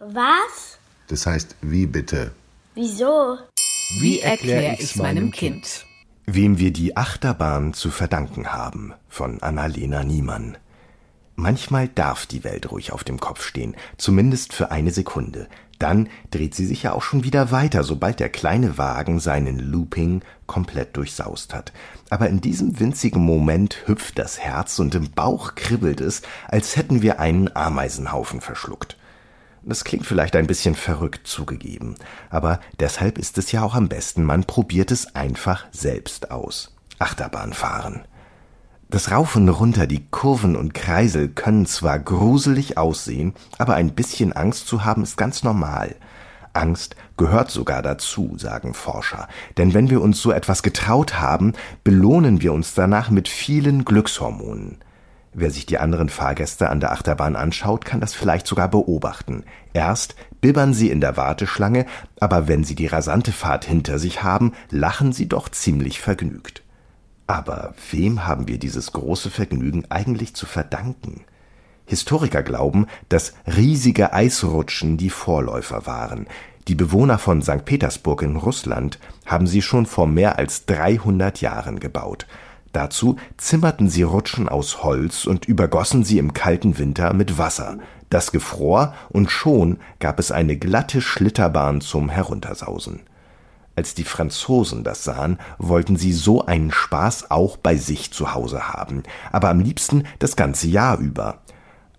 Was? Das heißt, wie bitte? Wieso? Wie erkläre ich's meinem Kind? Wem wir die Achterbahn zu verdanken haben, von Annalena Niemann. Manchmal darf die Welt ruhig auf dem Kopf stehen, zumindest für eine Sekunde. Dann dreht sie sich ja auch schon wieder weiter, sobald der kleine Wagen seinen Looping komplett durchsaust hat. Aber in diesem winzigen Moment hüpft das Herz und im Bauch kribbelt es, als hätten wir einen Ameisenhaufen verschluckt. Das klingt vielleicht ein bisschen verrückt zugegeben, aber deshalb ist es ja auch am besten, man probiert es einfach selbst aus. Achterbahn fahren. Das Rauf und Runter, die Kurven und Kreisel können zwar gruselig aussehen, aber ein bisschen Angst zu haben ist ganz normal. Angst gehört sogar dazu, sagen Forscher, denn wenn wir uns so etwas getraut haben, belohnen wir uns danach mit vielen Glückshormonen. Wer sich die anderen Fahrgäste an der Achterbahn anschaut, kann das vielleicht sogar beobachten. Erst bibbern sie in der Warteschlange, aber wenn sie die rasante Fahrt hinter sich haben, lachen sie doch ziemlich vergnügt. Aber wem haben wir dieses große Vergnügen eigentlich zu verdanken? Historiker glauben, dass riesige Eisrutschen die Vorläufer waren. Die Bewohner von St. Petersburg in Russland haben sie schon vor mehr als 300 Jahren gebaut. Dazu zimmerten sie Rutschen aus Holz und übergossen sie im kalten Winter mit Wasser. Das gefror und schon gab es eine glatte Schlitterbahn zum Heruntersausen. Als die Franzosen das sahen, wollten sie so einen Spaß auch bei sich zu Hause haben, aber am liebsten das ganze Jahr über.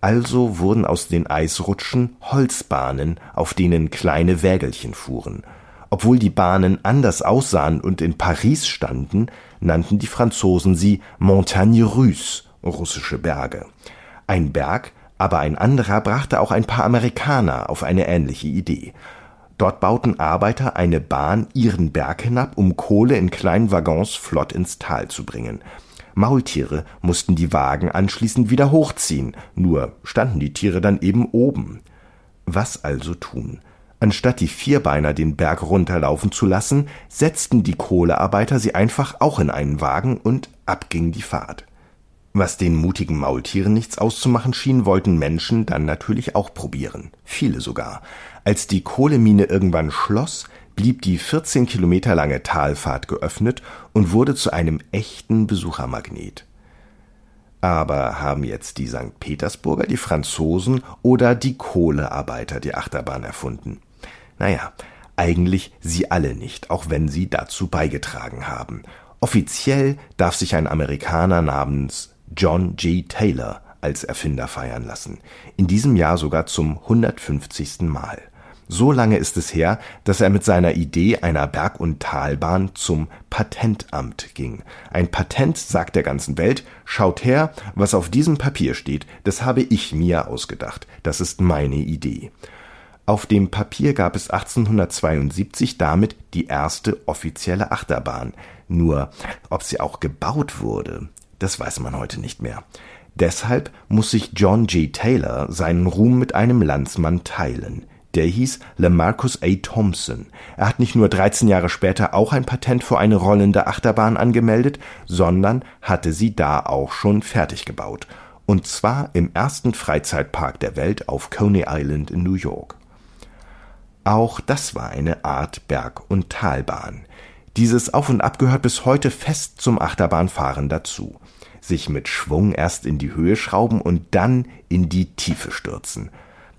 Also wurden aus den Eisrutschen Holzbahnen, auf denen kleine Wägelchen fuhren. Obwohl die Bahnen anders aussahen und in Paris standen, nannten die Franzosen sie Montagne Russe, russische Berge. Ein Berg, aber ein anderer brachte auch ein paar Amerikaner auf eine ähnliche Idee. Dort bauten Arbeiter eine Bahn ihren Berg hinab, um Kohle in kleinen Waggons flott ins Tal zu bringen. Maultiere mussten die Wagen anschließend wieder hochziehen, nur standen die Tiere dann eben oben. Was also tun? Anstatt die Vierbeiner den Berg runterlaufen zu lassen, setzten die Kohlearbeiter sie einfach auch in einen Wagen und ab ging die Fahrt. Was den mutigen Maultieren nichts auszumachen schien, wollten Menschen dann natürlich auch probieren. Viele sogar. Als die Kohlemine irgendwann schloss, blieb die 14 Kilometer lange Talfahrt geöffnet und wurde zu einem echten Besuchermagnet. Aber haben jetzt die St. Petersburger, die Franzosen oder die Kohlearbeiter die Achterbahn erfunden? Naja, eigentlich sie alle nicht, auch wenn sie dazu beigetragen haben. Offiziell darf sich ein Amerikaner namens John G. Taylor als Erfinder feiern lassen. In diesem Jahr sogar zum 150. Mal. So lange ist es her, dass er mit seiner Idee einer Berg- und Talbahn zum Patentamt ging. Ein Patent sagt der ganzen Welt, schaut her, was auf diesem Papier steht, das habe ich mir ausgedacht, das ist meine Idee. Auf dem Papier gab es 1872 damit die erste offizielle Achterbahn. Nur, ob sie auch gebaut wurde, das weiß man heute nicht mehr. Deshalb muss sich John G. Taylor seinen Ruhm mit einem Landsmann teilen. Der hieß LeMarcus A. Thompson. Er hat nicht nur 13 Jahre später auch ein Patent für eine rollende Achterbahn angemeldet, sondern hatte sie da auch schon fertig gebaut. Und zwar im ersten Freizeitpark der Welt auf Coney Island in New York. Auch das war eine Art Berg- und Talbahn. Dieses Auf und Ab gehört bis heute fest zum Achterbahnfahren dazu. Sich mit Schwung erst in die Höhe schrauben und dann in die Tiefe stürzen.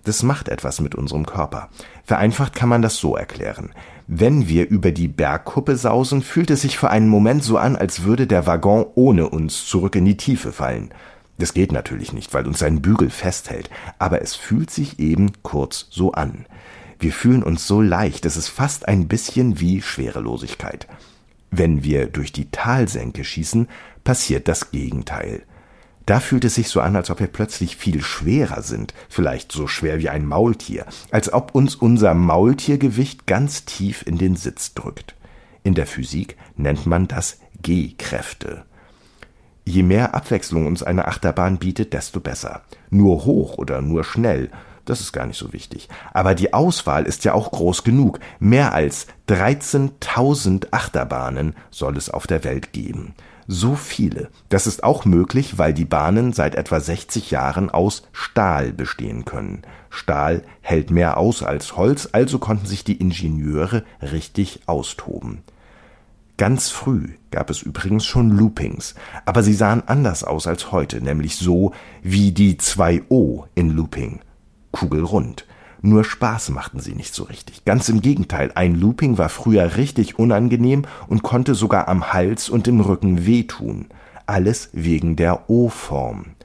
Das macht etwas mit unserem Körper. Vereinfacht kann man das so erklären. Wenn wir über die Bergkuppe sausen, fühlt es sich für einen Moment so an, als würde der Waggon ohne uns zurück in die Tiefe fallen. Das geht natürlich nicht, weil uns ein Bügel festhält, aber es fühlt sich eben kurz so an. Wir fühlen uns so leicht, es ist fast ein bisschen wie Schwerelosigkeit. Wenn wir durch die Talsenke schießen, passiert das Gegenteil. Da fühlt es sich so an, als ob wir plötzlich viel schwerer sind, vielleicht so schwer wie ein Maultier, als ob uns unser Maultiergewicht ganz tief in den Sitz drückt. In der Physik nennt man das G-Kräfte. Je mehr Abwechslung uns eine Achterbahn bietet, desto besser. Nur hoch oder nur schnell das ist gar nicht so wichtig. Aber die Auswahl ist ja auch groß genug. Mehr als 13.000 Achterbahnen soll es auf der Welt geben. So viele. Das ist auch möglich, weil die Bahnen seit etwa 60 Jahren aus Stahl bestehen können. Stahl hält mehr aus als Holz, also konnten sich die Ingenieure richtig austoben. Ganz früh gab es übrigens schon Loopings, aber sie sahen anders aus als heute, nämlich so wie die 2O in Looping. Kugelrund. Nur Spaß machten sie nicht so richtig. Ganz im Gegenteil, ein Looping war früher richtig unangenehm und konnte sogar am Hals und im Rücken wehtun. Alles wegen der O-Form.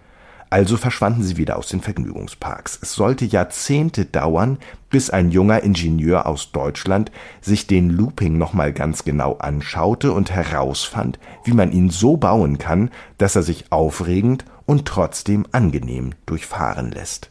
Also verschwanden sie wieder aus den Vergnügungsparks. Es sollte Jahrzehnte dauern, bis ein junger Ingenieur aus Deutschland sich den Looping nochmal ganz genau anschaute und herausfand, wie man ihn so bauen kann, dass er sich aufregend und trotzdem angenehm durchfahren lässt.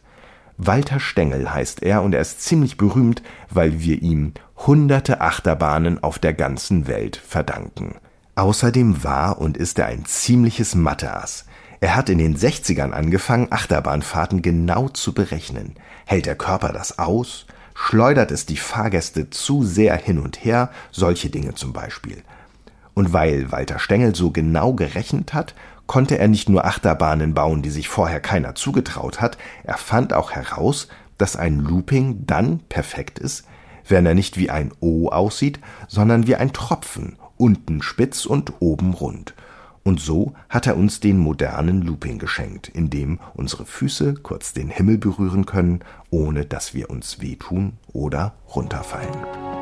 Walter Stengel heißt er und er ist ziemlich berühmt, weil wir ihm hunderte Achterbahnen auf der ganzen Welt verdanken. Außerdem war und ist er ein ziemliches Matheass. Er hat in den 60ern angefangen, Achterbahnfahrten genau zu berechnen. Hält der Körper das aus? Schleudert es die Fahrgäste zu sehr hin und her? Solche Dinge zum Beispiel. Und weil Walter Stengel so genau gerechnet hat, konnte er nicht nur Achterbahnen bauen, die sich vorher keiner zugetraut hat, er fand auch heraus, dass ein Looping dann perfekt ist, wenn er nicht wie ein O aussieht, sondern wie ein Tropfen, unten spitz und oben rund. Und so hat er uns den modernen Looping geschenkt, in dem unsere Füße kurz den Himmel berühren können, ohne dass wir uns wehtun oder runterfallen.